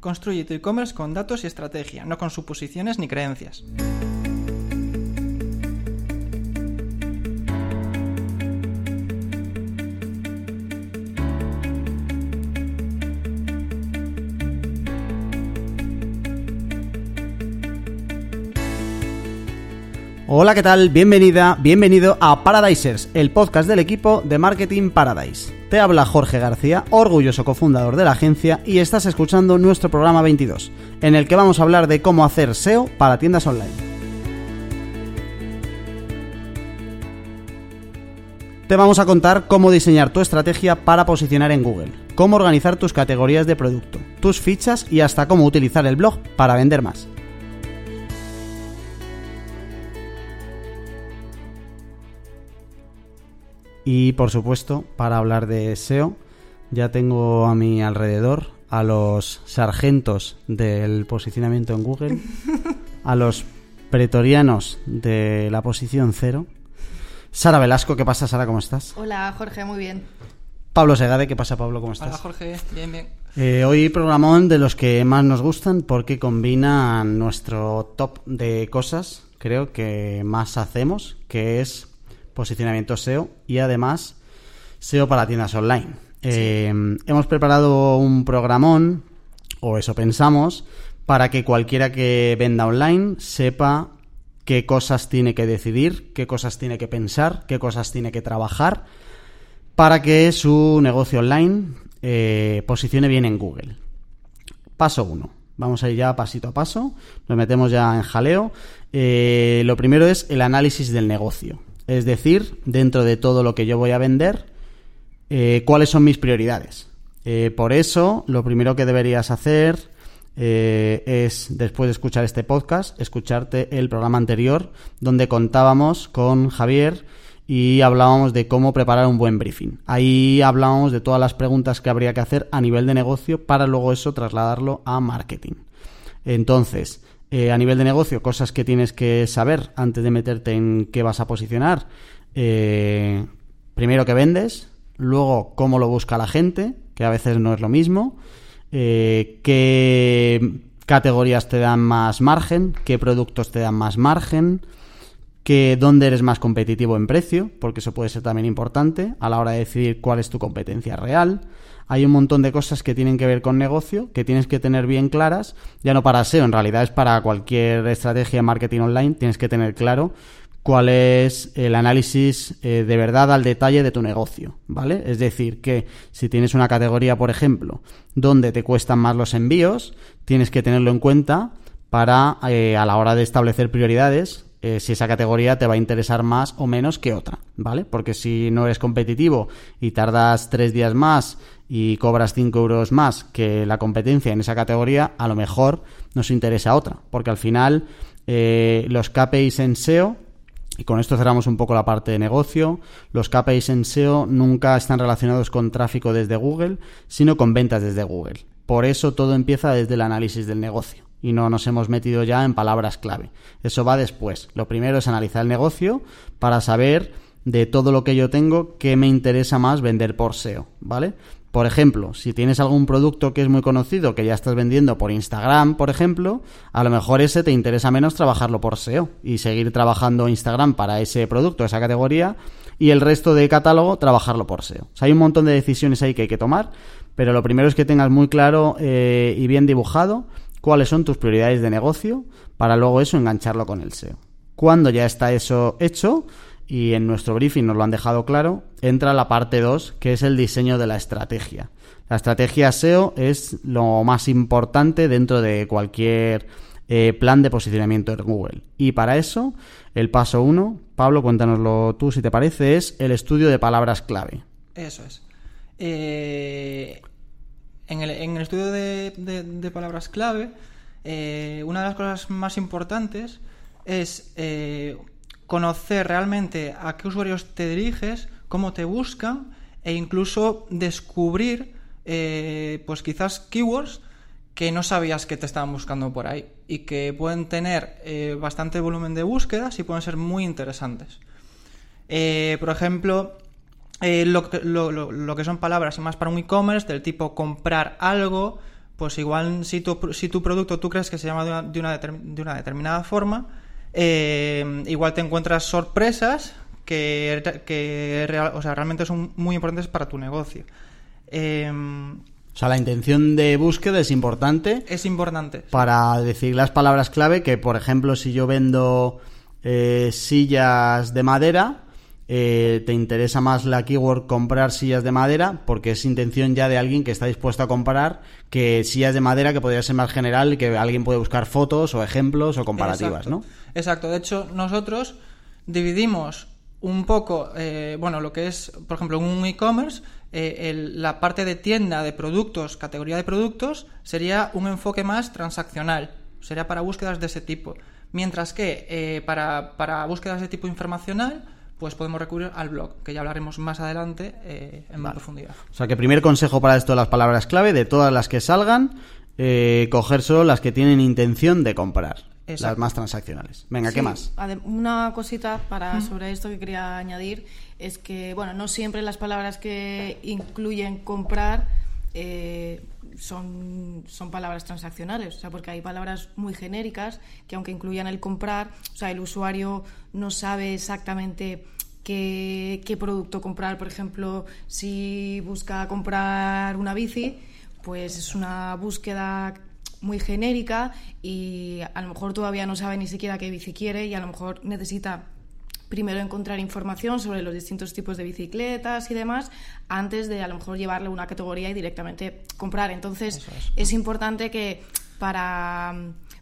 Construye tu e-commerce con datos y estrategia, no con suposiciones ni creencias. Hola, ¿qué tal? Bienvenida, bienvenido a Paradisers, el podcast del equipo de Marketing Paradise. Te habla Jorge García, orgulloso cofundador de la agencia, y estás escuchando nuestro programa 22, en el que vamos a hablar de cómo hacer SEO para tiendas online. Te vamos a contar cómo diseñar tu estrategia para posicionar en Google, cómo organizar tus categorías de producto, tus fichas y hasta cómo utilizar el blog para vender más. Y por supuesto, para hablar de SEO, ya tengo a mi alrededor a los sargentos del posicionamiento en Google, a los pretorianos de la posición cero. Sara Velasco, ¿qué pasa, Sara? ¿Cómo estás? Hola, Jorge, muy bien. Pablo Segade, ¿qué pasa, Pablo? ¿Cómo estás? Hola Jorge, bien, bien. Eh, hoy programón de los que más nos gustan porque combinan nuestro top de cosas, creo que más hacemos, que es posicionamiento SEO y además SEO para tiendas online. Eh, hemos preparado un programón, o eso pensamos, para que cualquiera que venda online sepa qué cosas tiene que decidir, qué cosas tiene que pensar, qué cosas tiene que trabajar para que su negocio online eh, posicione bien en Google. Paso 1. Vamos a ir ya pasito a paso. Nos metemos ya en jaleo. Eh, lo primero es el análisis del negocio. Es decir, dentro de todo lo que yo voy a vender, eh, cuáles son mis prioridades. Eh, por eso, lo primero que deberías hacer eh, es, después de escuchar este podcast, escucharte el programa anterior, donde contábamos con Javier y hablábamos de cómo preparar un buen briefing. Ahí hablábamos de todas las preguntas que habría que hacer a nivel de negocio para luego eso trasladarlo a marketing. Entonces, eh, a nivel de negocio, cosas que tienes que saber antes de meterte en qué vas a posicionar. Eh, primero que vendes, luego cómo lo busca la gente, que a veces no es lo mismo, eh, qué categorías te dan más margen, qué productos te dan más margen, que dónde eres más competitivo en precio, porque eso puede ser también importante a la hora de decidir cuál es tu competencia real. Hay un montón de cosas que tienen que ver con negocio, que tienes que tener bien claras, ya no para SEO, en realidad es para cualquier estrategia de marketing online, tienes que tener claro cuál es el análisis eh, de verdad al detalle de tu negocio, ¿vale? Es decir, que si tienes una categoría, por ejemplo, donde te cuestan más los envíos, tienes que tenerlo en cuenta para, eh, a la hora de establecer prioridades, eh, si esa categoría te va a interesar más o menos que otra, ¿vale? Porque si no eres competitivo y tardas tres días más y cobras 5 euros más que la competencia en esa categoría, a lo mejor nos interesa otra, porque al final eh, los KPIs en SEO, y con esto cerramos un poco la parte de negocio, los KPIs en SEO nunca están relacionados con tráfico desde Google, sino con ventas desde Google. Por eso todo empieza desde el análisis del negocio y no nos hemos metido ya en palabras clave. Eso va después. Lo primero es analizar el negocio para saber de todo lo que yo tengo qué me interesa más vender por SEO, ¿vale? Por ejemplo, si tienes algún producto que es muy conocido, que ya estás vendiendo por Instagram, por ejemplo, a lo mejor ese te interesa menos trabajarlo por SEO y seguir trabajando Instagram para ese producto, esa categoría, y el resto de catálogo trabajarlo por SEO. Hay un montón de decisiones ahí que hay que tomar, pero lo primero es que tengas muy claro eh, y bien dibujado cuáles son tus prioridades de negocio para luego eso engancharlo con el SEO. Cuando ya está eso hecho, y en nuestro briefing nos lo han dejado claro, entra la parte 2, que es el diseño de la estrategia. La estrategia SEO es lo más importante dentro de cualquier eh, plan de posicionamiento en Google. Y para eso, el paso 1, Pablo, cuéntanoslo tú si te parece, es el estudio de palabras clave. Eso es. Eh, en, el, en, el, estudio de, de, palabras clave, eh, una de las cosas más importantes es conocer realmente a qué usuarios te diriges, cómo te buscan e incluso descubrir, eh, pues quizás keywords que no sabías que te estaban buscando por ahí y que pueden tener eh, bastante volumen de búsquedas y pueden ser muy interesantes. Eh, por ejemplo, lo, que son palabras más para un e-commerce del tipo comprar algo, pues igual si tu, si tu producto tú crees que se llama de una determinada forma, eh, igual te encuentras sorpresas que, que real, o sea, realmente son muy importantes para tu negocio. Eh, o sea, la intención de búsqueda es importante. Es importante. Para decir las palabras clave, que por ejemplo, si yo vendo eh, sillas de madera, eh, te interesa más la keyword comprar sillas de madera, porque es intención ya de alguien que está dispuesto a comprar que sillas de madera, que podría ser más general, que alguien puede buscar fotos o ejemplos o comparativas, Exacto. ¿no? Exacto. De hecho, nosotros dividimos un poco, eh, bueno, lo que es, por ejemplo, un e-commerce, eh, la parte de tienda de productos, categoría de productos, sería un enfoque más transaccional, sería para búsquedas de ese tipo. Mientras que eh, para, para búsquedas de tipo informacional, pues podemos recurrir al blog, que ya hablaremos más adelante eh, en más profundidad. O sea que primer consejo para esto de las palabras clave, de todas las que salgan, eh, coger solo las que tienen intención de comprar. Las más transaccionales. Venga, ¿qué más? Una cosita para sobre esto que quería añadir es que, bueno, no siempre las palabras que incluyen comprar eh, son, son palabras transaccionales, o sea, porque hay palabras muy genéricas que aunque incluyan el comprar, o sea, el usuario no sabe exactamente qué, qué producto comprar. Por ejemplo, si busca comprar una bici, pues es una búsqueda muy genérica y a lo mejor todavía no sabe ni siquiera qué bici quiere y a lo mejor necesita primero encontrar información sobre los distintos tipos de bicicletas y demás antes de a lo mejor llevarle una categoría y directamente comprar. Entonces es. importante que para,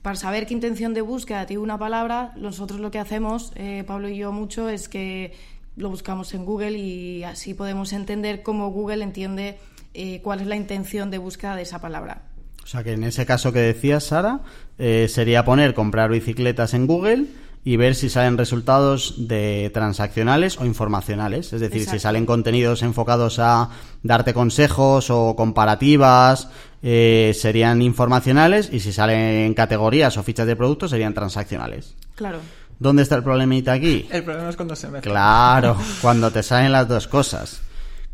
para saber qué intención de búsqueda tiene una palabra, nosotros lo que hacemos, eh, Pablo y yo mucho, es que lo buscamos en Google y así podemos entender cómo Google entiende eh, cuál es la intención de búsqueda de esa palabra. O sea que en ese caso que decías, Sara, eh, sería poner comprar bicicletas en Google y ver si salen resultados de transaccionales o informacionales. Es decir, si salen contenidos enfocados a darte consejos o comparativas, eh, serían informacionales y si salen categorías o fichas de productos serían transaccionales. Claro. ¿Dónde está el problemita aquí? El problema es cuando se mezcla. Claro, cuando te salen las dos cosas.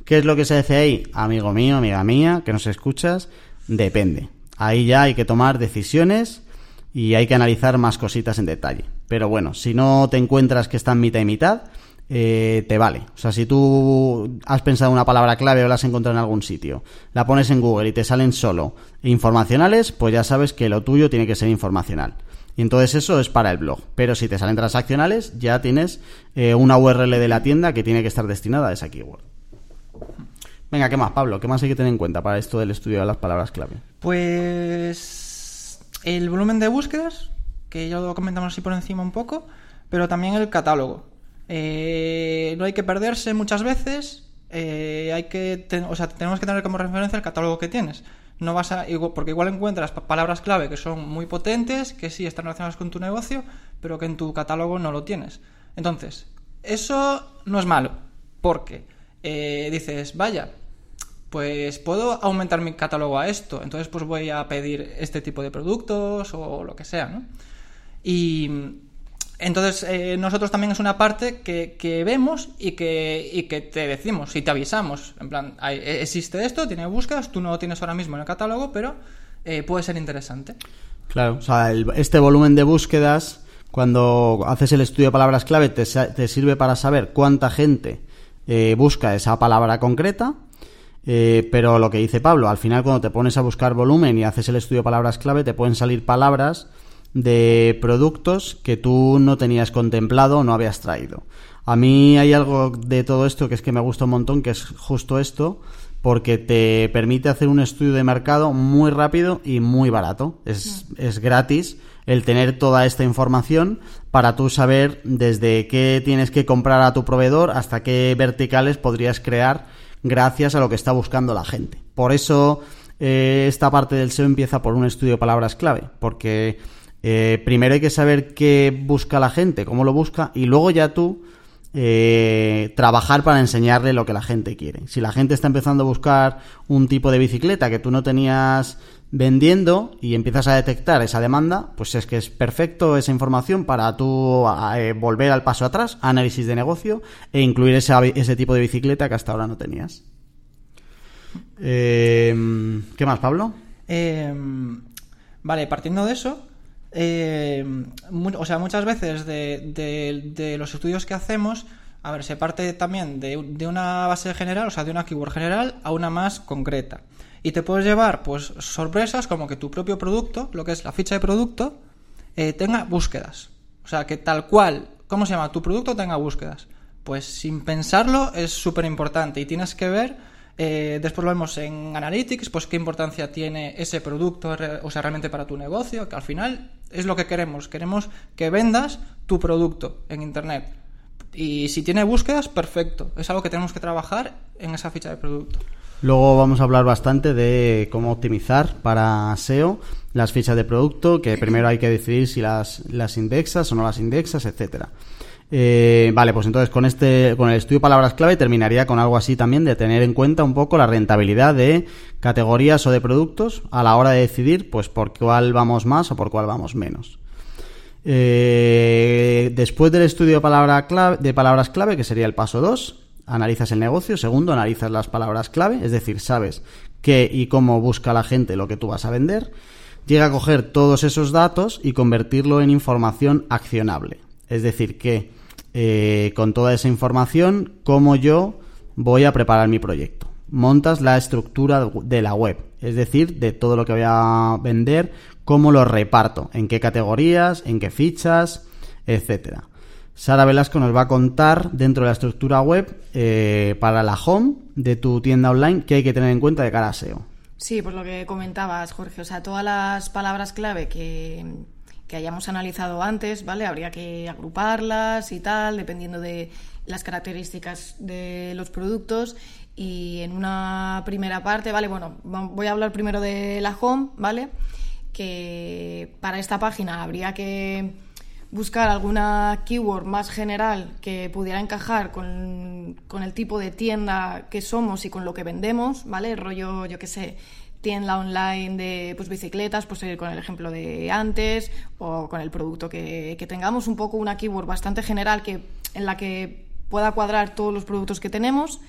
¿Qué es lo que se hace ahí? Amigo mío, amiga mía, que nos escuchas, depende. Ahí ya hay que tomar decisiones y hay que analizar más cositas en detalle. Pero bueno, si no te encuentras que están mitad y mitad, eh, te vale. O sea, si tú has pensado una palabra clave o la has encontrado en algún sitio, la pones en Google y te salen solo informacionales, pues ya sabes que lo tuyo tiene que ser informacional. Y entonces eso es para el blog. Pero si te salen transaccionales, ya tienes eh, una URL de la tienda que tiene que estar destinada a esa keyword. Venga, ¿qué más, Pablo? ¿Qué más hay que tener en cuenta para esto del estudio de las palabras clave? Pues el volumen de búsquedas, que ya lo comentamos así por encima un poco, pero también el catálogo. Eh, no hay que perderse muchas veces, eh, hay que o sea, tenemos que tener como referencia el catálogo que tienes. No vas a, porque igual encuentras pa- palabras clave que son muy potentes, que sí están relacionadas con tu negocio, pero que en tu catálogo no lo tienes. Entonces, eso no es malo, porque eh, dices, vaya, pues puedo aumentar mi catálogo a esto, entonces pues voy a pedir este tipo de productos o lo que sea, ¿no? Y entonces eh, nosotros también es una parte que, que vemos y que, y que te decimos y te avisamos, en plan, hay- eh, existe esto, tiene búsquedas, tú no lo tienes ahora mismo en el catálogo, pero eh, puede ser interesante. Claro, o sea, el- este volumen de búsquedas, cuando haces el estudio de palabras clave, te sirve para saber cuánta gente eh, busca esa palabra concreta. Eh, pero lo que dice Pablo, al final cuando te pones a buscar volumen y haces el estudio de palabras clave, te pueden salir palabras de productos que tú no tenías contemplado o no habías traído. A mí hay algo de todo esto que es que me gusta un montón, que es justo esto, porque te permite hacer un estudio de mercado muy rápido y muy barato. Es, es gratis el tener toda esta información para tú saber desde qué tienes que comprar a tu proveedor hasta qué verticales podrías crear gracias a lo que está buscando la gente. Por eso eh, esta parte del SEO empieza por un estudio de palabras clave, porque eh, primero hay que saber qué busca la gente, cómo lo busca, y luego ya tú eh, trabajar para enseñarle lo que la gente quiere. Si la gente está empezando a buscar un tipo de bicicleta que tú no tenías vendiendo y empiezas a detectar esa demanda, pues es que es perfecto esa información para tú eh, volver al paso atrás, análisis de negocio e incluir ese, tipo de bicicleta que hasta ahora no tenías. Eh, ¿Qué más, Pablo? Vale, partiendo de eso, eh, o sea, muchas veces de, los estudios que hacemos, a ver, se parte también de, de una base general, o sea, de una keyword general a una más concreta. Y te puedes llevar, pues, sorpresas como que tu propio producto, lo que es la ficha de producto, eh, tenga búsquedas. O sea, que tal cual, ¿cómo se llama? Tu producto tenga búsquedas. Pues sin pensarlo es súper importante y tienes que ver, eh, después lo vemos en Analytics, pues qué importancia tiene ese producto, o sea, realmente para tu negocio, que al final es lo que queremos. Queremos que vendas tu producto en Internet. Y si tiene búsquedas, perfecto. Es algo que tenemos que trabajar en esa ficha de producto. Luego vamos a hablar bastante de cómo optimizar para SEO las fichas de producto, que primero hay que decidir si las, las indexas o no las indexas, etcétera. Eh, vale, pues entonces con este, con el estudio palabras clave terminaría con algo así también de tener en cuenta un poco la rentabilidad de categorías o de productos a la hora de decidir, pues por cuál vamos más o por cuál vamos menos. Eh, después del estudio de, clave, de palabras clave, que sería el paso 2, analizas el negocio. Segundo, analizas las palabras clave, es decir, sabes qué y cómo busca la gente lo que tú vas a vender. Llega a coger todos esos datos y convertirlo en información accionable. Es decir, que eh, con toda esa información, cómo yo voy a preparar mi proyecto. Montas la estructura de la web, es decir, de todo lo que voy a vender, cómo lo reparto, en qué categorías, en qué fichas, etcétera. Sara Velasco nos va a contar dentro de la estructura web eh, para la home de tu tienda online qué hay que tener en cuenta de cara a SEO. Sí, por lo que comentabas, Jorge. O sea, todas las palabras clave que, que hayamos analizado antes, ¿vale? Habría que agruparlas y tal, dependiendo de las características de los productos. Y en una primera parte, ¿vale? Bueno, voy a hablar primero de la home, ¿vale? Que para esta página habría que buscar alguna keyword más general que pudiera encajar con, con el tipo de tienda que somos y con lo que vendemos, ¿vale? Rollo, yo qué sé, tienda online de pues, bicicletas, pues seguir con el ejemplo de antes, o con el producto que, que tengamos, un poco una keyword bastante general que, en la que pueda cuadrar todos los productos que tenemos.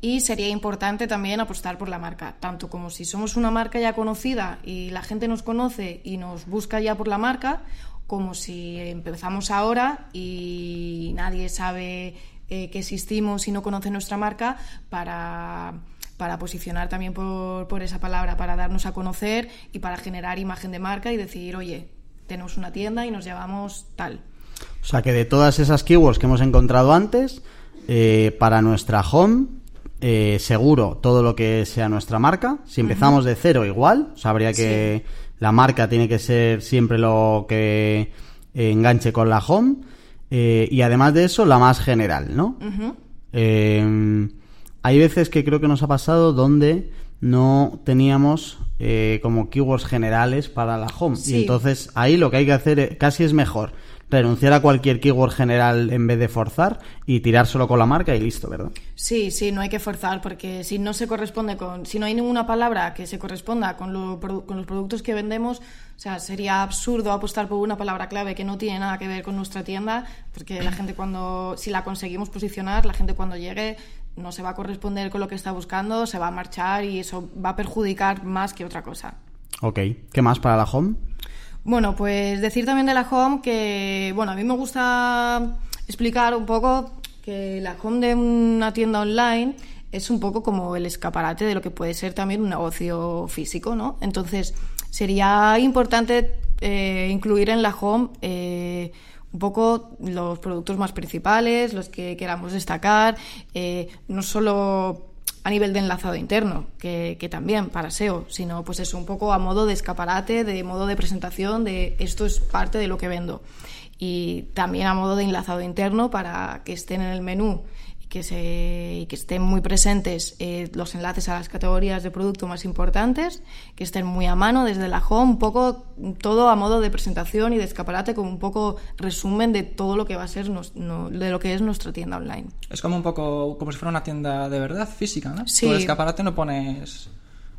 Y sería importante también apostar por la marca, tanto como si somos una marca ya conocida y la gente nos conoce y nos busca ya por la marca, como si empezamos ahora y nadie sabe eh, que existimos y no conoce nuestra marca para, para posicionar también por, por esa palabra, para darnos a conocer y para generar imagen de marca y decir, oye, tenemos una tienda y nos llamamos tal. O sea que de todas esas keywords que hemos encontrado antes, eh, para nuestra home, eh, seguro todo lo que sea nuestra marca. Si empezamos de cero, igual. O sea, habría que. La marca tiene que ser siempre lo que eh, enganche con la home. Eh, y además de eso, la más general, ¿no? Hay veces que creo que nos ha pasado donde no teníamos eh, como keywords generales para la home. Sí. Y entonces ahí lo que hay que hacer eh, casi es mejor renunciar a cualquier keyword general en vez de forzar y tirar solo con la marca y listo, ¿verdad? Sí, sí, no hay que forzar porque si no se corresponde con, si no hay ninguna palabra que se corresponda con, lo con los productos que vendemos, o sea, sería absurdo apostar por una palabra clave que no tiene nada que ver con nuestra tienda, porque la gente cuando, si la conseguimos posicionar, la gente cuando llegue no se va a corresponder con lo que está buscando, se va a marchar y eso va a perjudicar más que otra cosa. Ok, ¿qué más para la home? Bueno, pues decir también de la home que, bueno, a mí me gusta explicar un poco que la home de una tienda online es un poco como el escaparate de lo que puede ser también un negocio físico, ¿no? Entonces, sería importante eh, incluir en la home eh, un poco los productos más principales, los que queramos destacar, eh, no solo a nivel de enlazado interno, que, que también para SEO, sino pues eso, un poco a modo de escaparate, de modo de presentación, de esto es parte de lo que vendo. Y también a modo de enlazado interno para que estén en el menú que, se, que estén muy presentes eh, los enlaces a las categorías de producto más importantes, que estén muy a mano desde la home, un poco todo a modo de presentación y de escaparate, como un poco resumen de todo lo que va a ser, nos- no- de lo que es nuestra tienda online. Es como un poco como si fuera una tienda de verdad física, ¿no? Sí. Tú el escaparate no pones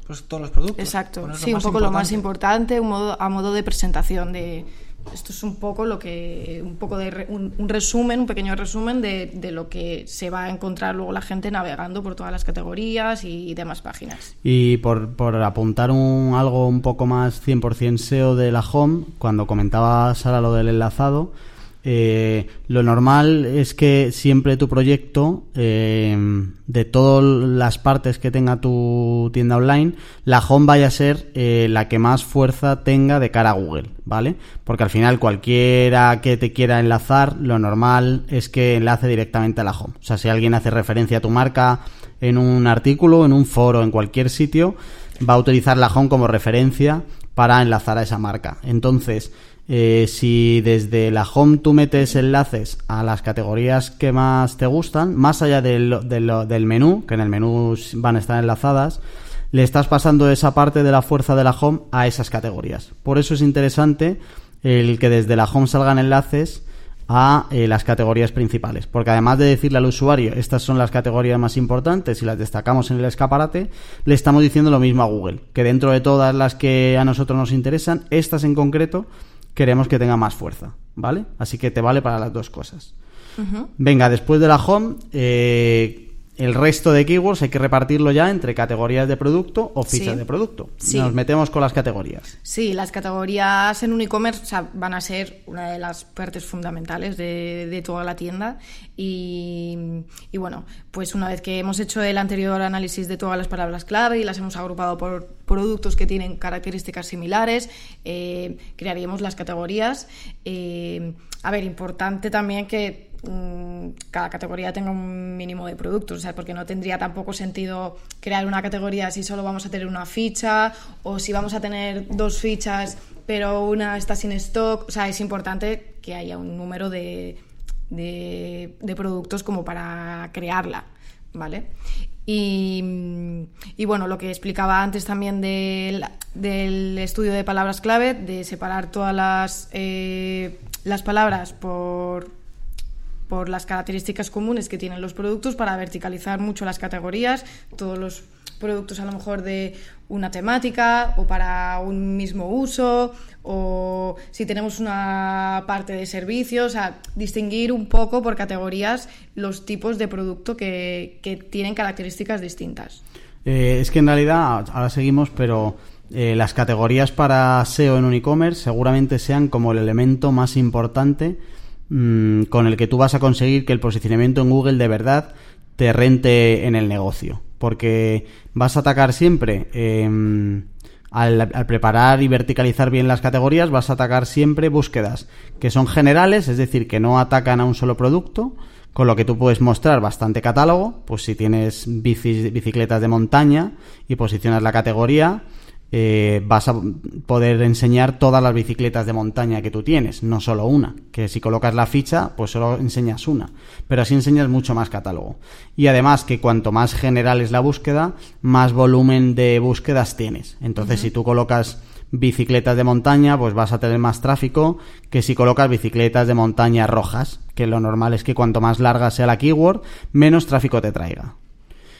pues todos los productos. Exacto, sí, un poco lo más importante, un modo, a modo de presentación de esto es un poco lo que, un poco de un, resumen, un pequeño resumen de, de, lo que se va a encontrar luego la gente navegando por todas las categorías y demás páginas. Y por, por apuntar un, algo un poco más 100% SEO de la home, cuando comentaba Sara lo del enlazado, eh, lo normal es que siempre tu proyecto, eh, de todas las partes que tenga tu tienda online, la home vaya a ser eh, la que más fuerza tenga de cara a Google, ¿vale? Porque al final cualquiera que te quiera enlazar, lo normal es que enlace directamente a la home. O sea, si alguien hace referencia a tu marca en un artículo, en un foro, en cualquier sitio, va a utilizar la home como referencia para enlazar a esa marca. Entonces, eh, si desde la home tú metes enlaces a las categorías que más te gustan, más allá del, del, menú, que en el menú van a estar enlazadas, le estás pasando esa parte de la fuerza de la home a esas categorías. Por eso es interesante el que desde la home salgan enlaces a eh, las categorías principales. Porque además de decirle al usuario, estas son las categorías más importantes y las destacamos en el escaparate, le estamos diciendo lo mismo a Google, que dentro de todas las que a nosotros nos interesan, estas en concreto queremos que tenga más fuerza, ¿vale? Así que te vale para las dos cosas. Venga, después de la home, eh, el resto de keywords hay que repartirlo ya entre categorías de producto o fichas de producto. Nos metemos con las categorías. Sí, las categorías en un e-commerce van a ser una de las partes fundamentales de, toda la tienda. Y, bueno, pues una vez que hemos hecho el anterior análisis de todas las palabras clave y las hemos agrupado por productos que tienen características similares, eh, crearíamos las categorías. Eh, a ver, importante también que cada categoría tenga un mínimo de productos, sea, porque no tendría tampoco sentido crear una categoría si solo vamos a tener una ficha o si vamos a tener dos fichas pero una está sin stock, o sea, es importante que haya un número de, de, productos como para crearla, ¿vale? Y, y, bueno, lo que explicaba antes también del, del, estudio de palabras clave, de separar todas las, eh, las palabras por, por las características comunes que tienen los productos para verticalizar mucho las categorías, todos los productos a lo mejor de una temática o para un mismo uso o si tenemos una parte de servicios, o distinguir un poco por categorías los tipos de producto que, tienen características distintas. Eh, es que en realidad ahora seguimos, pero eh, las categorías para SEO en un e-commerce seguramente sean como el elemento más importante Mm, con el que tú vas a conseguir que el posicionamiento en Google de verdad te rente en el negocio. Porque vas a atacar siempre, em, al, preparar y verticalizar bien las categorías, vas a atacar siempre búsquedas que son generales, es decir, que no atacan a un solo producto, con lo que tú puedes mostrar bastante catálogo, pues si tienes bicicletas de montaña y posicionas la categoría, eh, vas a poder enseñar todas las bicicletas de montaña que tú tienes, no solo una. Que si colocas la ficha, pues solo enseñas una. Pero así enseñas mucho más catálogo. Y además que cuanto más general es la búsqueda, más volumen de búsquedas tienes. Entonces, si tú colocas bicicletas de montaña, pues vas a tener más tráfico que si colocas bicicletas de montaña rojas, que lo normal es que cuanto más larga sea la keyword, menos tráfico te traiga.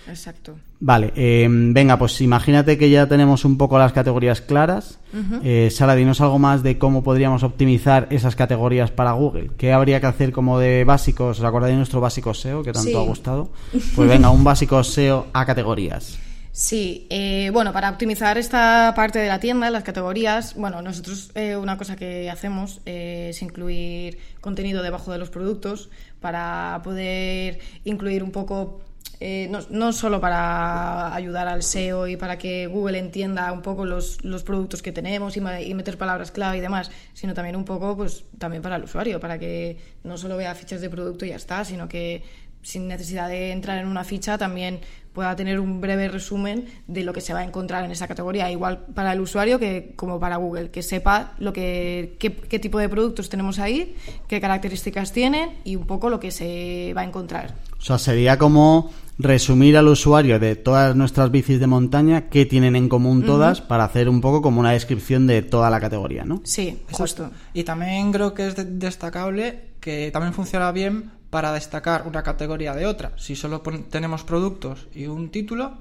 Exacto. Vale, em, venga, pues imagínate que ya tenemos un poco las categorías claras. Eh, Sara, dinos algo más de cómo podríamos optimizar esas categorías para Google. ¿Qué habría que hacer como de básicos? ¿Os acordáis de nuestro básico SEO que tanto ha gustado? Pues venga, un básico SEO a categorías. Sí, eh, bueno, para optimizar esta parte de la tienda, las categorías, bueno, nosotros eh, una cosa que hacemos es incluir contenido debajo de los productos para poder incluir un poco eh, no, solo para ayudar al SEO y para que Google entienda un poco los, los productos que tenemos y, meter palabras clave y demás, sino también un poco pues también para el usuario, para que no solo vea fichas de producto y ya está, sino que sin necesidad de entrar en una ficha también pueda tener un breve resumen de lo que se va a encontrar en esa categoría, igual para el usuario que como para Google, que sepa lo que, qué tipo de productos tenemos ahí, qué características tienen y un poco lo que se va a encontrar. O sea, sería como resumir al usuario de todas nuestras bicis de montaña, qué tienen en común todas, para hacer un poco como una descripción de toda la categoría, ¿no? Sí, justo. Y también creo que es destacable que también funciona bien para destacar una categoría de otra. Si solo tenemos productos y un título,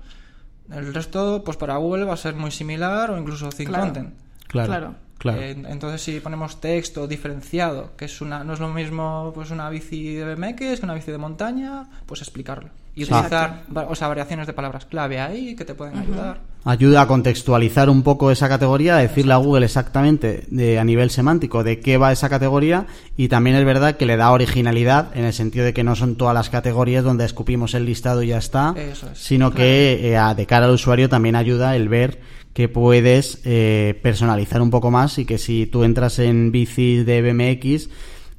el resto, pues para Google va a ser muy similar o incluso sin content. Claro. Claro. Eh, entonces, si ponemos texto diferenciado, que es una, no es lo mismo pues una bici de BMX que una bici de montaña, pues explicarlo. Y Sí. utilizar o sea, variaciones de palabras clave ahí que te pueden ayudar. Ayuda a contextualizar un poco esa categoría, a decirle a Google exactamente de, a nivel semántico de qué va esa categoría y también es verdad que le da originalidad en el sentido de que no son todas las categorías donde escupimos el listado y ya está, Eso es, sino que eh, a- de cara al usuario también ayuda el ver que puedes eh, personalizar un poco más y que si tú entras en bicis de BMX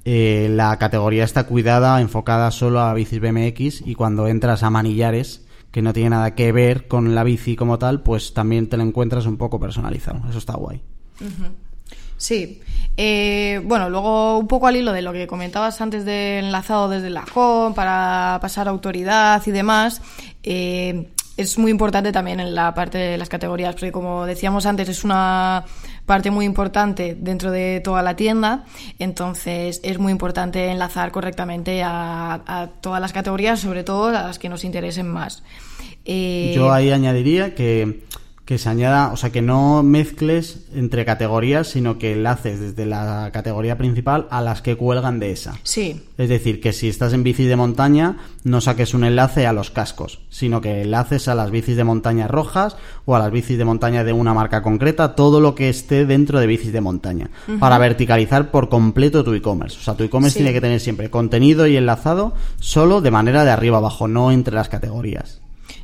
eh, la categoría está cuidada, enfocada solo a bicis BMX y cuando entras a manillares que no tiene nada que ver con la bici como tal, pues también te lo encuentras un poco personalizado. Eso está guay. Sí. Eh, bueno, luego un poco al hilo de lo que comentabas antes de enlazado desde la home para pasar autoridad y demás, es muy importante también en la parte de las categorías, porque como decíamos antes, es una parte muy importante dentro de toda la tienda, entonces es muy importante enlazar correctamente a, todas las categorías, sobre todo a las que nos interesen más. Eh, Yo ahí añadiría que, que se añada, o sea, que no mezcles entre categorías, sino que enlaces desde la categoría principal a las que cuelgan de esa. Sí, Es decir, que si estás en bici de montaña, no saques un enlace a los cascos, sino que enlaces a las bicis de montaña rojas o a las bicis de montaña de una marca concreta, todo lo que esté dentro de bicis de montaña, para verticalizar por completo tu e-commerce. O sea, tu e-commerce Sí. tiene que tener siempre contenido y enlazado solo de manera de arriba abajo, no entre las categorías.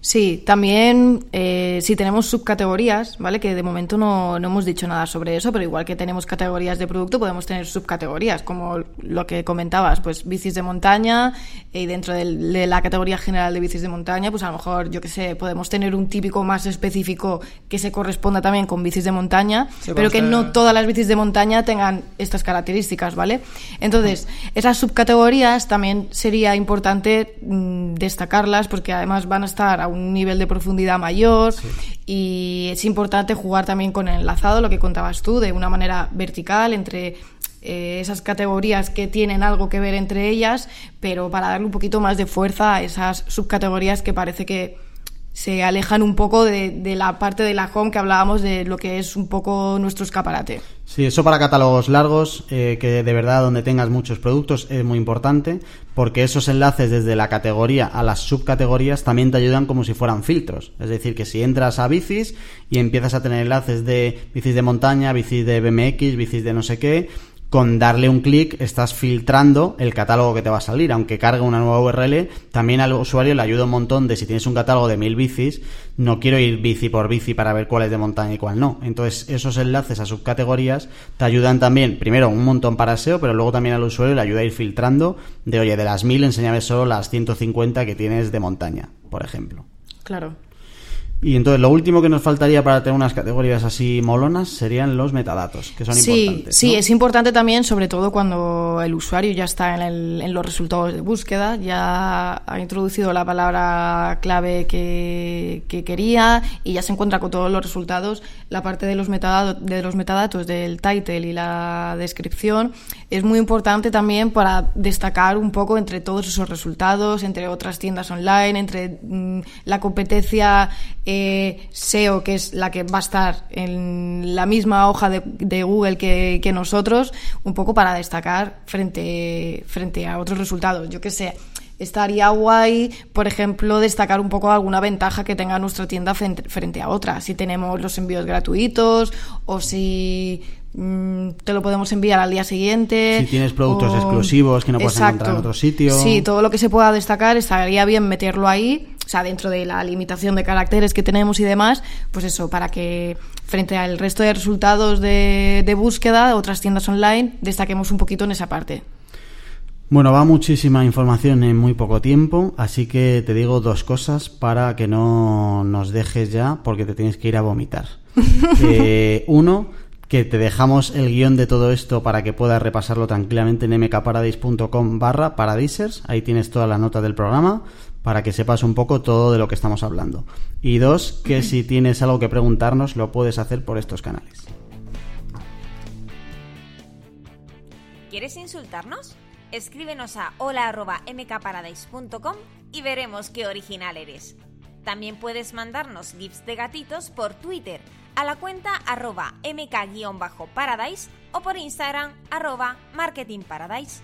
Sí, también eh, si tenemos subcategorías, ¿vale? Que de momento no, no hemos dicho nada sobre eso, pero igual que tenemos categorías de producto, podemos tener subcategorías, como lo que comentabas, pues bicis de montaña, y dentro del- de la categoría general de bicis de montaña, pues a lo mejor, yo que sé, podemos tener un típico más específico que se corresponda también con bicis de montaña, Sí, pero que tener- no todas las bicis de montaña tengan estas características, ¿vale? Entonces, esas subcategorías también sería importante mm, destacarlas porque además van a estar a un nivel de profundidad mayor y es importante jugar también con el enlazado, lo que contabas tú, de una manera vertical entre eh, esas categorías que tienen algo que ver entre ellas, pero para darle un poquito más de fuerza a esas subcategorías que parece que se alejan un poco de, de la parte de la home que hablábamos de lo que es un poco nuestro escaparate. Sí, eso para catálogos largos, eh, que de verdad donde tengas muchos productos es muy importante, porque esos enlaces desde la categoría a las subcategorías también te ayudan como si fueran filtros. Es decir, que si entras a bicis y empiezas a tener enlaces de bicis de montaña, bicis de BMX, bicis de no sé qué, con darle un clic estás filtrando el catálogo que te va a salir. Aunque cargue una nueva URL, también al usuario le ayuda un montón de si tienes un catálogo de mil bicis, no quiero ir bici por bici para ver cuál es de montaña y cuál no. Entonces, esos enlaces a subcategorías te ayudan también, primero, un montón para SEO, pero luego también al usuario le ayuda a ir filtrando de, oye, de las mil, enséñame solo las 150 que tienes de montaña, por ejemplo. Claro. Y entonces lo último que nos faltaría para tener unas categorías así molonas serían los metadatos, que son sí, importantes. sí, ¿no? es importante también, sobre todo cuando el usuario ya está en, el- en los resultados de búsqueda, ya ha introducido la palabra clave que, que quería y ya se encuentra con todos los resultados. La parte de los, metadatos, de los metadatos del title y la descripción es muy importante también para destacar un poco entre todos esos resultados, entre otras tiendas online, entre mm, la competencia eh, SEO, que es la que va a estar en la misma hoja de, de Google que, que nosotros, un poco para destacar frente, frente a otros resultados. Yo qué sé, estaría guay, por ejemplo, destacar un poco alguna ventaja que tenga nuestra tienda frente, frente a otra. Si tenemos los envíos gratuitos o si mm, te lo podemos enviar al día siguiente. Si tienes productos o- exclusivos que no puedes encontrar en otro sitio. Sí, todo lo que se pueda destacar estaría bien meterlo ahí, o sea, dentro de la limitación de caracteres que tenemos y demás, pues eso, para que frente al resto de resultados de, de búsqueda, otras tiendas online, destaquemos un poquito en esa parte. Bueno, va muchísima información en muy poco tiempo, así que te digo dos cosas para que no nos dejes ya, porque te tienes que ir a vomitar. Eh, uno, que te dejamos el guion de todo esto para que puedas repasarlo tranquilamente en mkparadise.com barra paradisers, ahí tienes toda la nota del programa para que sepas un poco todo de lo que estamos hablando. Y dos, que si tienes algo que preguntarnos lo puedes hacer por estos canales. ¿Quieres insultarnos? Escríbenos a hola.mkparadise.com y veremos qué original eres. También puedes mandarnos gifs de gatitos por Twitter, a la cuenta arroba mk-paradise o por Instagram arroba marketingparadise.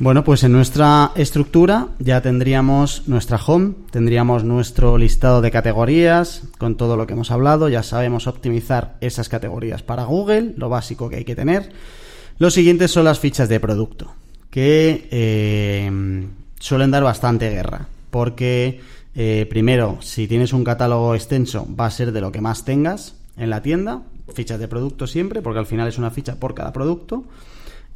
Bueno, pues en nuestra estructura ya tendríamos nuestra home, tendríamos nuestro listado de categorías con todo lo que hemos hablado, ya sabemos optimizar esas categorías para Google, lo básico que hay que tener. Los siguientes son las fichas de producto, que eh, suelen dar bastante guerra, porque eh, primero, si tienes un catálogo extenso, va a ser de lo que más tengas en la tienda, fichas de producto siempre, porque al final es una ficha por cada producto.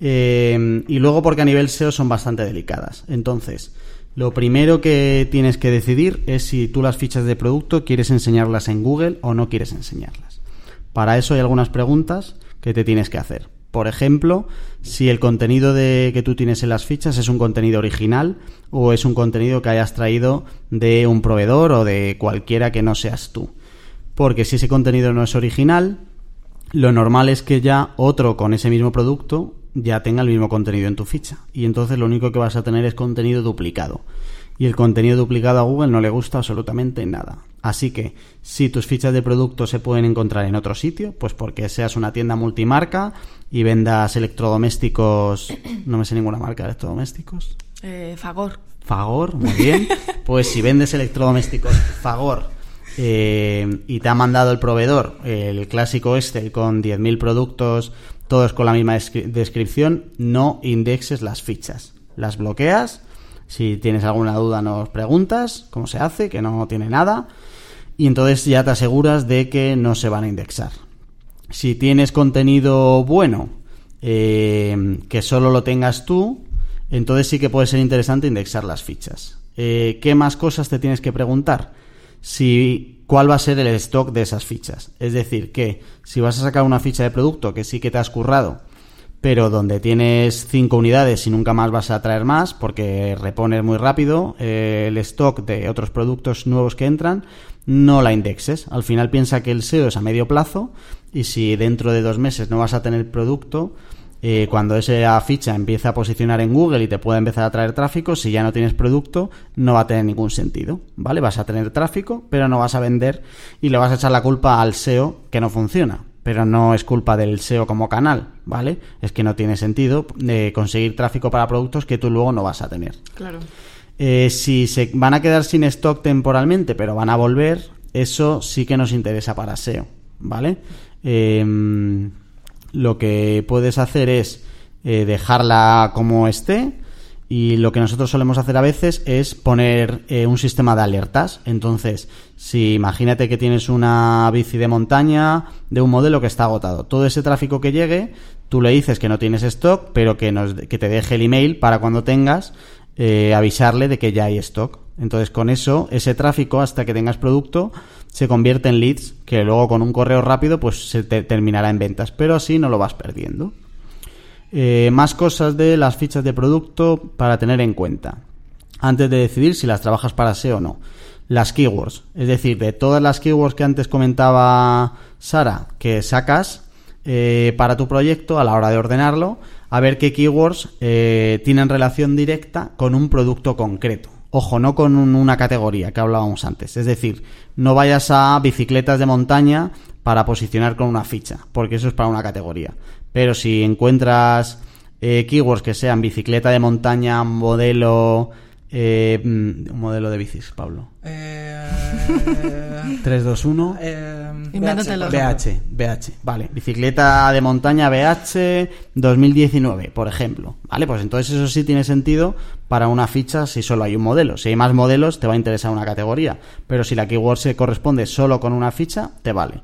Eh, y luego porque a nivel SEO son bastante delicadas. Entonces, lo primero que tienes que decidir es si tú las fichas de producto quieres enseñarlas en Google o no quieres enseñarlas. Para eso hay algunas preguntas que te tienes que hacer. Por ejemplo, si el contenido de, que tú tienes en las fichas es un contenido original o es un contenido que hayas traído de un proveedor o de cualquiera que no seas tú. Porque si ese contenido no es original, lo normal es que ya otro con ese mismo producto ya tenga el mismo contenido en tu ficha. Y entonces lo único que vas a tener es contenido duplicado. Y el contenido duplicado a Google no le gusta absolutamente nada. Así que si tus fichas de producto se pueden encontrar en otro sitio, pues porque seas una tienda multimarca y vendas electrodomésticos, no me sé ninguna marca de electrodomésticos. Eh, Fagor. Fagor, muy bien. Pues si vendes electrodomésticos Fagor eh, y te ha mandado el proveedor el clásico este con 10.000 productos todos con la misma descripción, no indexes las fichas. Las bloqueas. Si tienes alguna duda nos preguntas cómo se hace, que no tiene nada. Y entonces ya te aseguras de que no se van a indexar. Si tienes contenido bueno, eh, que solo lo tengas tú, entonces sí que puede ser interesante indexar las fichas. Eh, ¿Qué más cosas te tienes que preguntar? Si cuál va a ser el stock de esas fichas. Es decir, que si vas a sacar una ficha de producto que sí que te has currado, pero donde tienes cinco unidades y nunca más vas a traer más porque repones muy rápido eh, el stock de otros productos nuevos que entran, no la indexes. Al final piensa que el SEO es a medio plazo y si dentro de dos meses no vas a tener producto, eh, cuando esa ficha empieza a posicionar en Google y te puede empezar a traer tráfico, si ya no tienes producto, no va a tener ningún sentido, ¿vale? Vas a tener tráfico, pero no vas a vender y le vas a echar la culpa al SEO que no funciona. Pero no es culpa del SEO como canal, ¿vale? Es que no tiene sentido eh, conseguir tráfico para productos que tú luego no vas a tener. Claro. Eh, si se van a quedar sin stock temporalmente, pero van a volver, eso sí que nos interesa para SEO, ¿vale? Eh, lo que puedes hacer es eh, dejarla como esté y lo que nosotros solemos hacer a veces es poner eh, un sistema de alertas. Entonces, si imagínate que tienes una bici de montaña de un modelo que está agotado, todo ese tráfico que llegue, tú le dices que no tienes stock, pero que, nos, que te deje el email para cuando tengas eh, avisarle de que ya hay stock. Entonces, con eso, ese tráfico, hasta que tengas producto, se convierte en leads, que luego con un correo rápido, pues se te terminará en ventas. Pero así no lo vas perdiendo. Eh, más cosas de las fichas de producto para tener en cuenta. Antes de decidir si las trabajas para SEO o no. Las keywords. Es decir, de todas las keywords que antes comentaba Sara, que sacas eh, para tu proyecto a la hora de ordenarlo, a ver qué keywords eh, tienen relación directa con un producto concreto. Ojo, no con una categoría que hablábamos antes. Es decir, no vayas a bicicletas de montaña para posicionar con una ficha, porque eso es para una categoría. Pero si encuentras eh, keywords que sean bicicleta de montaña, modelo... Eh, mm, modelo de bicis, Pablo. Eh, 3, 2, 1. eh. BH, BH, vale. Bicicleta de montaña BH 2019, por ejemplo. Vale, pues entonces eso sí tiene sentido para una ficha si solo hay un modelo. Si hay más modelos, te va a interesar una categoría. Pero si la keyword se corresponde solo con una ficha, te vale.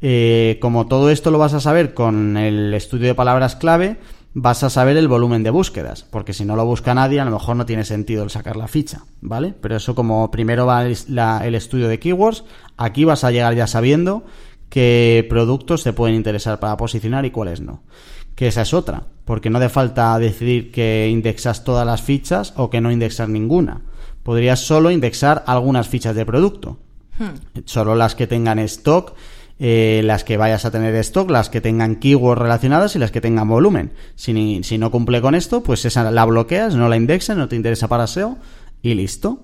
Eh, como todo esto lo vas a saber con el estudio de palabras clave, vas a saber el volumen de búsquedas, porque si no lo busca nadie, a lo mejor no tiene sentido el sacar la ficha, ¿vale? Pero eso como primero va el, estudio de keywords, aquí vas a llegar ya sabiendo qué productos te pueden interesar para posicionar y cuáles no. Que esa es otra, porque no hace falta decidir que indexas todas las fichas o que no indexas ninguna. Podrías solo indexar algunas fichas de producto, solo las que tengan stock, eh, las que vayas a tener stock, las que tengan keywords relacionadas y las que tengan volumen. Si, si no cumple con esto, pues esa la bloqueas, no la indexas, no te interesa para SEO y listo.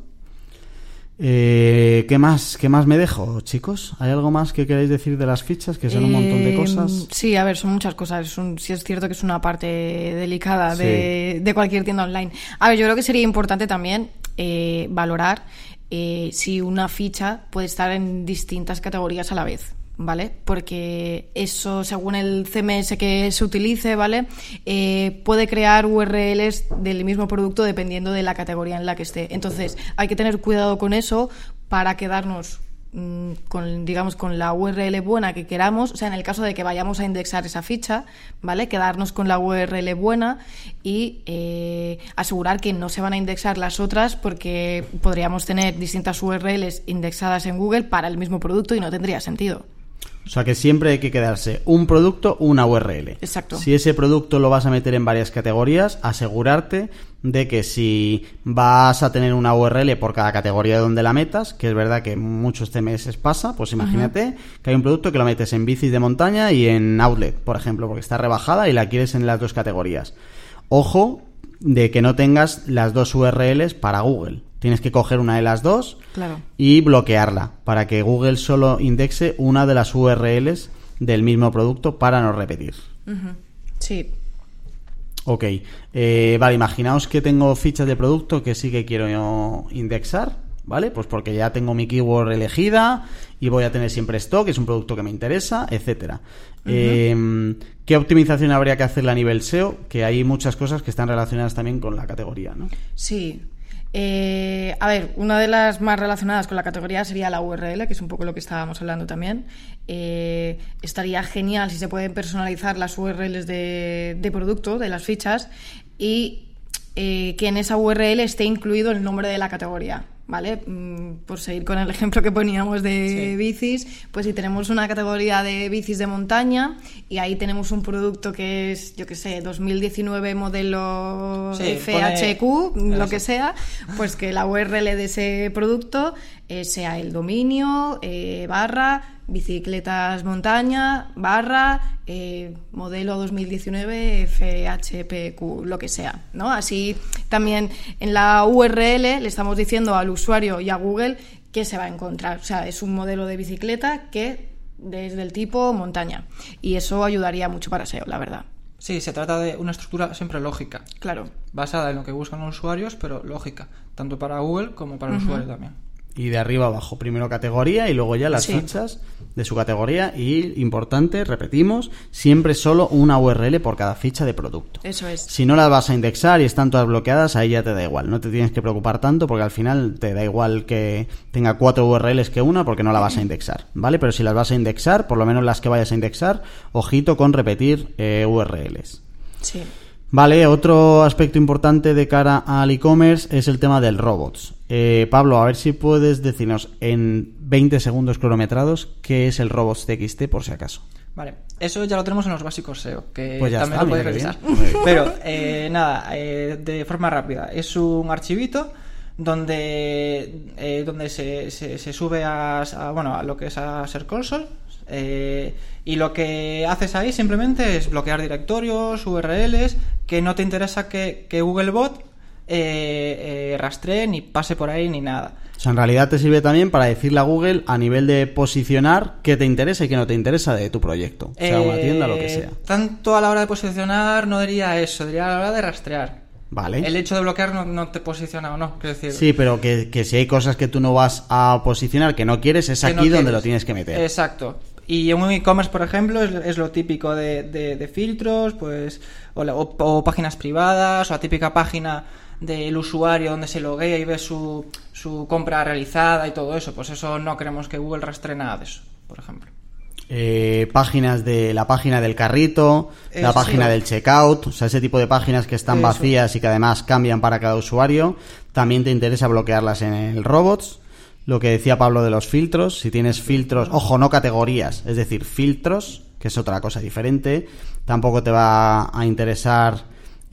Eh, ¿Qué más? ¿Qué más me dejo, chicos? ¿Hay algo más que queráis decir de las fichas? Que son un montón de Eh, cosas. Sí, a ver, son muchas cosas. Es un- sí es cierto que es una parte delicada de, de cualquier tienda online. A ver, yo creo que sería importante también eh, valorar eh, si una ficha puede estar en distintas categorías a la vez. ¿Vale? Porque eso, según el CMS que se utilice, ¿vale? Eh, puede crear URLs del mismo producto dependiendo de la categoría en la que esté. Entonces, hay que tener cuidado con eso para quedarnos mm, con digamos con la URL buena que queramos, o sea, en el caso de que vayamos a indexar esa ficha, ¿vale? Quedarnos con la URL buena y eh, asegurar que no se van a indexar las otras porque podríamos tener distintas URLs indexadas en Google para el mismo producto y no tendría sentido. O sea que siempre hay que quedarse un producto, una URL. Exacto. Si ese producto lo vas a meter en varias categorías, asegurarte de que si vas a tener una URL por cada categoría donde la metas, que es verdad que muchos CMS pasa, pues imagínate que hay un producto que lo metes en bicis de montaña y en outlet, por ejemplo, porque está rebajada y la quieres en las dos categorías. Ojo de que no tengas las dos URLs para Google. Tienes que coger una de las dos Claro. y bloquearla para que Google solo indexe una de las URLs del mismo producto para no repetir. Sí. Ok, eh, vale, imaginaos que tengo fichas de producto que sí que quiero indexar, ¿vale? Pues porque ya tengo mi keyword elegida y voy a tener siempre stock, es un producto que me interesa, etcétera. Eh, ¿Qué optimización habría que hacerle a nivel SEO? Que hay muchas cosas que están relacionadas también con la categoría, ¿no? Sí. Eh, a ver, una de las más relacionadas con la categoría sería la URL, que es un poco lo que estábamos hablando también. Eh, estaría genial si se pueden personalizar las URLs de, de producto, de las fichas, y eh, que en esa URL esté incluido el nombre de la categoría. ¿Vale? Mm, Por seguir con el ejemplo que poníamos de bicis, pues si tenemos una categoría de bicis de montaña y ahí tenemos un producto que es, yo qué sé, 2019 modelo Sí, FHQ, pone- lo que sea, pues que la URL de ese producto eh, sea el dominio, eh, barra, bicicletas montaña, barra, eh, modelo 2019 FHPQ, lo que sea, ¿no? Así también en la URL le estamos diciendo al usuario y a Google qué se va a encontrar. O sea, es un modelo de bicicleta que desde el tipo montaña. Y eso ayudaría mucho para SEO, la verdad. Sí, se trata de una estructura siempre lógica, Claro. basada en lo que buscan los usuarios, pero lógica, tanto para Google como para el usuario también. Y de arriba abajo, primero categoría y luego ya las Sí. fichas de su categoría. Y importante, repetimos, siempre solo una URL por cada ficha de producto. Eso es. Si no las vas a indexar y están todas bloqueadas, ahí ya te da igual. No te tienes que preocupar tanto porque al final te da igual que tenga cuatro URLs que una porque no la vas a indexar, ¿vale? Pero si las vas a indexar, por lo menos las que vayas a indexar, ojito con repetir eh, URLs. Sí. Vale, otro aspecto importante de cara al e-commerce es el tema del robots. Eh, Pablo, a ver si puedes decirnos en 20 segundos cronometrados qué es el robots TXT por si acaso. Vale, eso ya lo tenemos en los básicos SEO, que Pues también está, lo podéis revisar. Pero eh, nada, eh, de forma rápida, es un archivito donde eh, donde se, se, se sube a, a, bueno a lo que es a Ser Console eh, y lo que haces ahí simplemente es bloquear directorios, URLs que no te interesa que, que Googlebot eh, eh, rastree ni pase por ahí ni nada. O sea, en realidad te sirve también para decirle a Google a nivel de posicionar qué te interesa y qué no te interesa de tu proyecto. O sea, una Eh, tienda, lo que sea. Tanto a la hora de posicionar no diría eso, diría a la hora de rastrear. Vale. El hecho de bloquear no, no te posiciona o no, quiero decir. Sí, pero que, que si hay cosas que tú no vas a posicionar que no quieres, es que aquí no donde quieres. lo tienes que meter. Exacto. Y en un e-commerce, por ejemplo, es, es lo típico de, de- de filtros, pues, o, la- o- o páginas privadas, o la típica página del usuario donde se loguea y ve su, su compra realizada y todo eso. Pues eso no queremos que Google rastree nada de eso, por ejemplo. Eh, páginas de la página del carrito, la página del checkout, o sea, ese tipo de páginas que están Eso. vacías y que además cambian para cada usuario, también te interesa bloquearlas en el robots. Lo que decía Pablo de los filtros, si tienes filtros, ojo, no categorías, es decir, filtros, que es otra cosa diferente, tampoco te va a interesar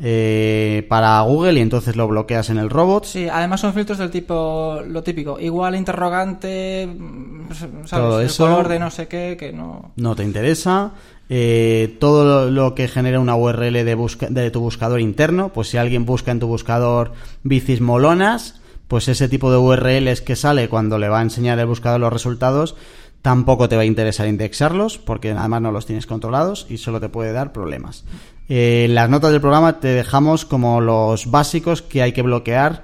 eh, para Google y entonces lo bloqueas en el robots. Sí, además son filtros del tipo, lo típico, igual interrogante, mm, ¿sabes? Todo El eso. color de no sé qué, que no... no te interesa. Eh, todo lo, lo que genera una URL de, busca- de tu buscador interno, pues si alguien busca en tu buscador bicis molonas, pues ese tipo de URLs que sale cuando le va a enseñar el buscador los resultados, tampoco te va a interesar indexarlos, porque además no los tienes controlados y solo te puede dar problemas. Eh, las notas del programa te dejamos como los básicos que hay que bloquear.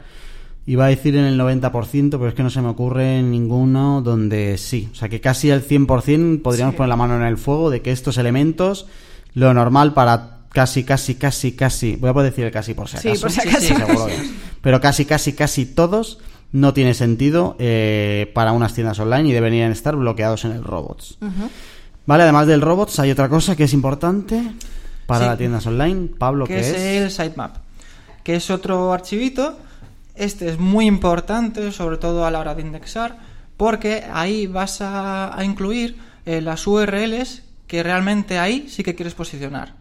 Iba a decir en el 90%, pero es que no se me ocurre ninguno donde sí. O sea que casi al 100% podríamos poner la mano en el fuego de que estos elementos, lo normal para casi, casi, casi, casi, voy a poder decir el casi por si acaso. Sí, por si acaso. seguro que- pero casi, casi, casi todos no tiene sentido eh, para unas tiendas online y deberían estar bloqueados en el robots. Vale, además del robots hay otra cosa que es importante para las tiendas online. Pablo, que ¿qué es, es? el sitemap, que es otro archivito. Este es muy importante, sobre todo a la hora de indexar, porque ahí vas a, a incluir eh, las URLs que realmente ahí sí que quieres posicionar.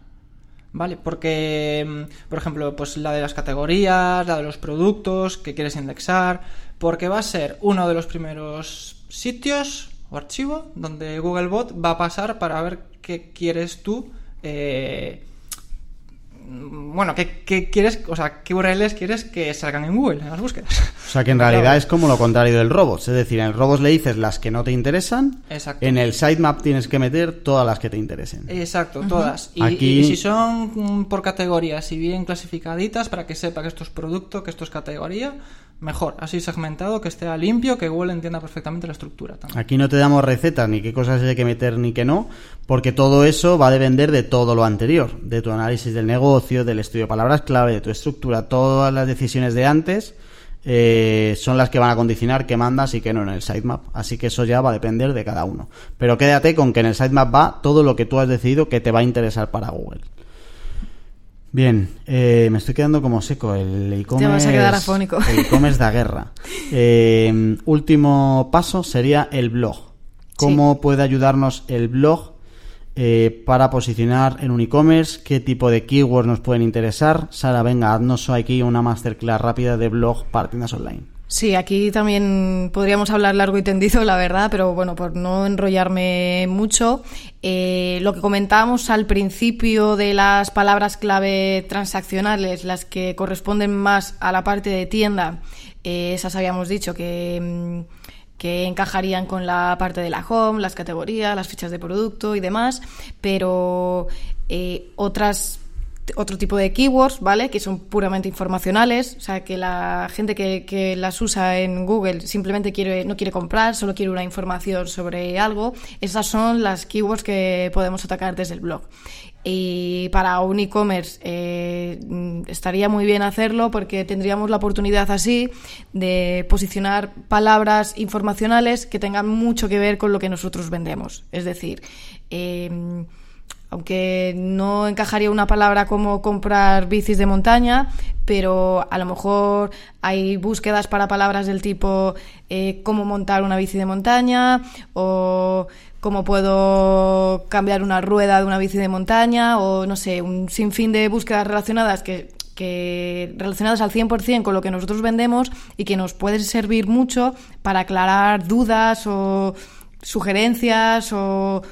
¿Vale? Porque, mm, por ejemplo, pues la de las categorías, la de los productos que quieres indexar, porque va a ser uno de los primeros sitios o archivo donde Googlebot va a pasar para ver qué quieres tú eh, bueno, ¿qué, qué quieres, o sea, qué URLs quieres que salgan en Google, en las búsquedas? O sea que en realidad es como lo contrario del robots. Es decir, en el robots le dices las que no te interesan. Exacto. En el sitemap tienes que meter todas las que te interesen. Exacto, todas. Y, Aquí- y si son por categorías y bien clasificaditas, para que sepa que esto es producto, que esto es categoría, mejor. Así segmentado, que esté limpio, que Google entienda perfectamente la estructura. Aquí no te damos recetas ni qué cosas hay que meter ni qué no, porque todo eso va a depender de todo lo anterior, de tu análisis del negocio, del estudio de palabras clave, de tu estructura, todas las decisiones de antes eh, son las que van a condicionar qué mandas y qué no en el sitemap. Así que eso ya va a depender de cada uno. Pero quédate con que en el sitemap va todo lo que tú has decidido que te va a interesar para Google. Bien, eh, me estoy quedando como seco. El e-commerce. vas a quedar afónico. El e-commerce da guerra. Eh, último paso sería el blog. ¿Cómo puede ayudarnos el blog eh, para posicionar en un e-commerce? ¿Qué tipo de keywords nos pueden interesar? Sara, venga, haznos aquí una masterclass rápida de blog para tiendas online. Sí, aquí también podríamos hablar largo y tendido, la verdad, pero bueno, por no enrollarme mucho, eh, lo que comentábamos al principio de las palabras clave transaccionales, las que corresponden más a la parte de tienda, eh, esas habíamos dicho que, mm, que encajarían con la parte de la home, las categorías, las fichas de producto y demás, pero eh, otras otro tipo de keywords, ¿vale? Que son puramente informacionales, o sea, que la gente que, las usa en Google simplemente quiere, no quiere comprar, solo quiere una información sobre algo. Esas son las keywords que podemos atacar desde el blog. Y para un e-commerce eh, estaría muy bien hacerlo porque tendríamos la oportunidad así de posicionar palabras informacionales que tengan mucho que ver con lo que nosotros vendemos. Es decir, eh, aunque no encajaría una palabra como comprar bicis de montaña, pero a lo mejor hay búsquedas para palabras del tipo eh, cómo montar una bici de montaña o cómo puedo cambiar una rueda de una bici de montaña o no sé, un sinfín de búsquedas relacionadas que, que relacionadas al 100% con lo que nosotros vendemos y que nos pueden servir mucho para aclarar dudas o sugerencias o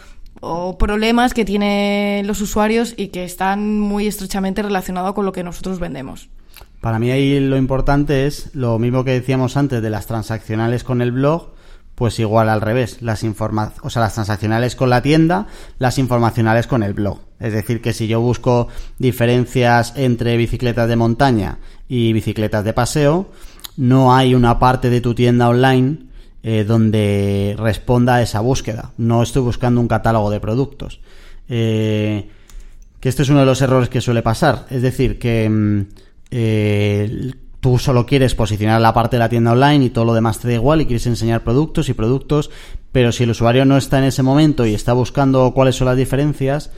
o problemas que tienen los usuarios y que están muy estrechamente relacionados con lo que nosotros vendemos. Para mí ahí lo importante es lo mismo que decíamos antes de las transaccionales con el blog, pues igual al revés, las informa o sea, las transaccionales con la tienda, las informacionales con el blog. Es decir, que si yo busco diferencias entre bicicletas de montaña y bicicletas de paseo, no hay una parte de tu tienda online eh, donde responda a esa búsqueda. No estoy buscando un catálogo de productos. Eh, que este es uno de los errores que suele pasar. Es decir, que mm, eh, tú solo quieres posicionar la parte de la tienda online y todo lo demás te da igual y quieres enseñar productos y productos, pero si el usuario no está en ese momento y está buscando cuáles son las diferencias,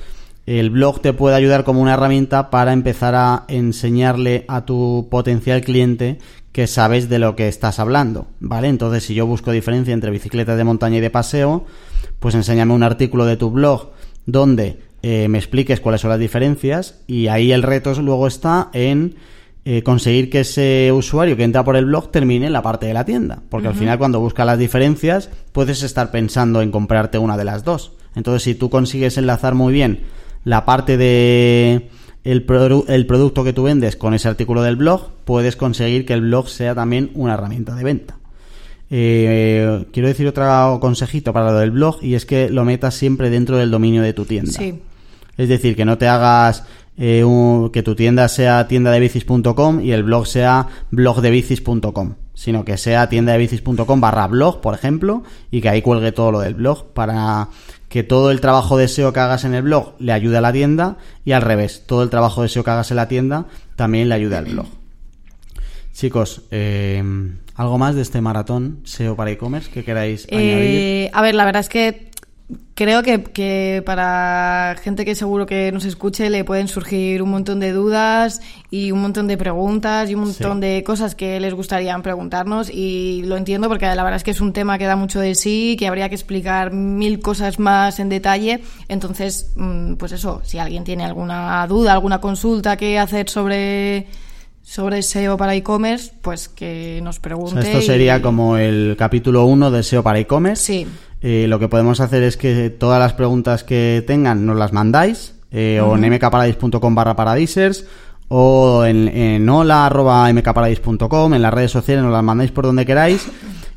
el blog te puede ayudar como una herramienta para empezar a enseñarle a tu potencial cliente que sabes de lo que estás hablando, ¿vale? Entonces, si yo busco diferencia entre bicicletas de montaña y de paseo, pues enséñame un artículo de tu blog donde eh, me expliques cuáles son las diferencias y ahí el reto luego está en eh, conseguir que ese usuario que entra por el blog termine en la parte de la tienda, porque al final cuando busca las diferencias puedes estar pensando en comprarte una de las dos. Entonces, si tú consigues enlazar muy bien la parte de el, produ- el producto que tú vendes con ese artículo del blog, puedes conseguir que el blog sea también una herramienta de venta. Eh, quiero decir otro consejito para lo del blog y es que lo metas siempre dentro del dominio de tu tienda. Sí. Es decir, que no te hagas eh, un- que tu tienda sea tienda de bicis.com y el blog sea blogdebicis.com, sino que sea tienda de bicis.com barra blog, por ejemplo, y que ahí cuelgue todo lo del blog para que todo el trabajo de SEO que hagas en el blog le ayude a la tienda y al revés, todo el trabajo de SEO que hagas en la tienda también le ayude al blog. Chicos, eh, ¿algo más de este maratón SEO para e-commerce que queráis añadir? Eh, a ver, la verdad es que creo que, que para gente que seguro que nos escuche le pueden surgir un montón de dudas y un montón de preguntas y un montón Sí. de cosas que les gustaría preguntarnos y lo entiendo porque la verdad es que es un tema que da mucho de sí, que habría que explicar mil cosas más en detalle. Entonces, mm, pues eso, si alguien tiene alguna duda, alguna consulta que hacer sobre sobre SEO para e-commerce, pues que nos O pregunte. sea, esto sería y- como el capítulo 1 de SEO para e-commerce. Sí. Eh, lo que podemos hacer es que todas las preguntas que tengan nos las mandáis eh, o en mkparadise.com barra paradisers o en, en hola arroba mkparadise.com en las redes sociales nos las mandáis por donde queráis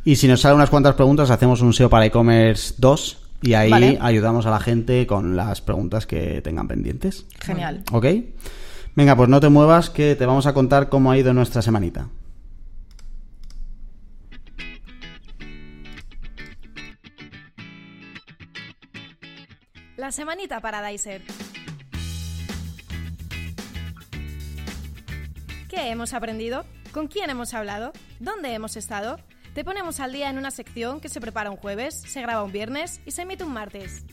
y si nos salen unas cuantas preguntas hacemos un SEO para e-commerce 2 y ahí Vale. ayudamos a la gente con las preguntas que tengan pendientes. Genial. ¿Ok? Venga, pues no te muevas que te vamos a contar cómo ha ido nuestra semanita. Semanita Paradiser. ¿Qué hemos aprendido? ¿Con quién hemos hablado? ¿Dónde hemos estado? Te ponemos al día en una sección que se prepara un jueves, se graba un viernes y se emite un martes.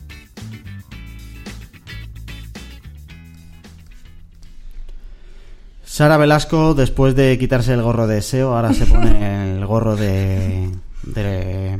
Sara Velasco, después de quitarse el gorro de SEO, ahora se pone el gorro de, de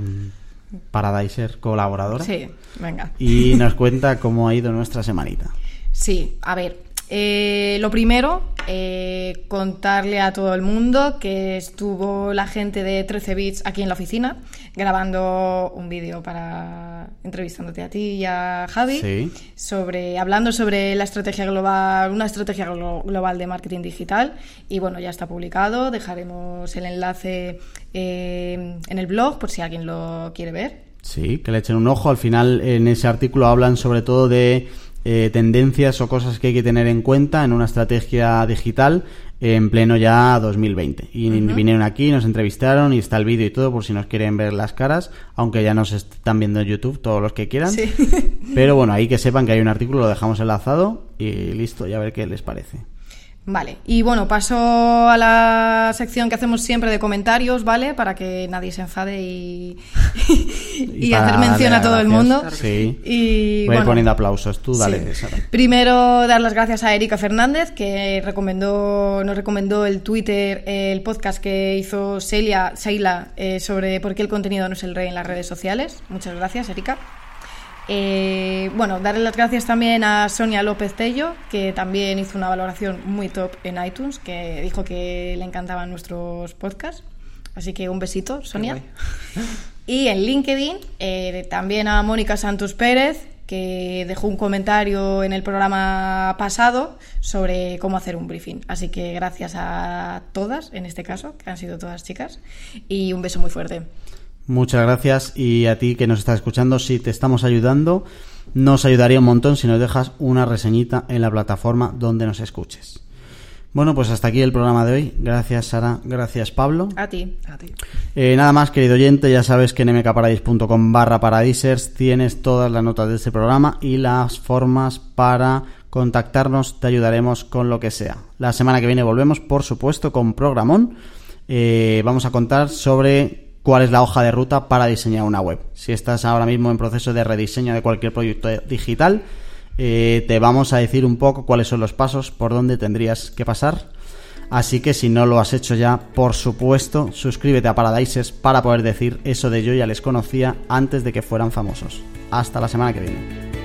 Paradiser colaboradora. Sí, venga. Y nos cuenta cómo ha ido nuestra semanita. Sí, a ver. Eh, lo primero, eh, contarle a todo el mundo que estuvo la gente de 13 bits aquí en la oficina grabando un vídeo para entrevistándote a ti y a Javi Sí. sobre hablando sobre la estrategia global, una estrategia glo- global de marketing digital y bueno ya está publicado. Dejaremos el enlace eh, en el blog por si alguien lo quiere ver. Sí, que le echen un ojo. Al final, en ese artículo hablan sobre todo de eh, tendencias o cosas que hay que tener en cuenta en una estrategia digital en pleno ya 2020. Y vinieron aquí, nos entrevistaron y está el vídeo y todo por si nos quieren ver las caras, aunque ya nos están viendo en YouTube todos los que quieran. Sí. Pero bueno, ahí que sepan que hay un artículo, lo dejamos enlazado y listo, ya a ver qué les parece. Vale, y bueno, paso a la sección que hacemos siempre de comentarios, ¿vale? Para que nadie se enfade y, y, hacer mención a todo el mundo. Sí. Y, Voy a ir bueno, poniendo aplausos. Tú dale, sí. Sara. Primero, dar las gracias a Erika Fernández, que recomendó, nos recomendó el Twitter, el podcast que hizo Celia, Seila eh, sobre por qué el contenido no es el rey en las redes sociales. Muchas gracias, Erika. Eh, bueno, darle las gracias también a Sonia López Tello, que también hizo una valoración muy top en iTunes, que dijo que le encantaban nuestros podcasts. Así que un besito, Sonia. Y en LinkedIn eh, también a Mónica Santos Pérez, que dejó un comentario en el programa pasado sobre cómo hacer un briefing. Así que gracias a todas, en este caso, que han sido todas chicas, y un beso muy fuerte. Muchas gracias y a ti que nos estás escuchando, si te estamos ayudando, nos ayudaría un montón si nos dejas una reseñita en la plataforma donde nos escuches. Bueno, pues hasta aquí el programa de hoy. Gracias Sara, gracias Pablo. A ti. A ti. Eh, nada más, querido oyente, ya sabes que en mkparadise.com barra paradisers tienes todas las notas de este programa y las formas para contactarnos, te ayudaremos con lo que sea. La semana que viene volvemos, por supuesto, con programón. Eh, vamos a contar sobre cuál es la hoja de ruta para diseñar una web. Si estás ahora mismo en proceso de rediseño de cualquier proyecto digital, eh, te vamos a decir un poco cuáles son los pasos por donde tendrías que pasar. Así que si no lo has hecho ya, por supuesto, suscríbete a Paradises para poder decir eso de yo ya les conocía antes de que fueran famosos. Hasta la semana que viene.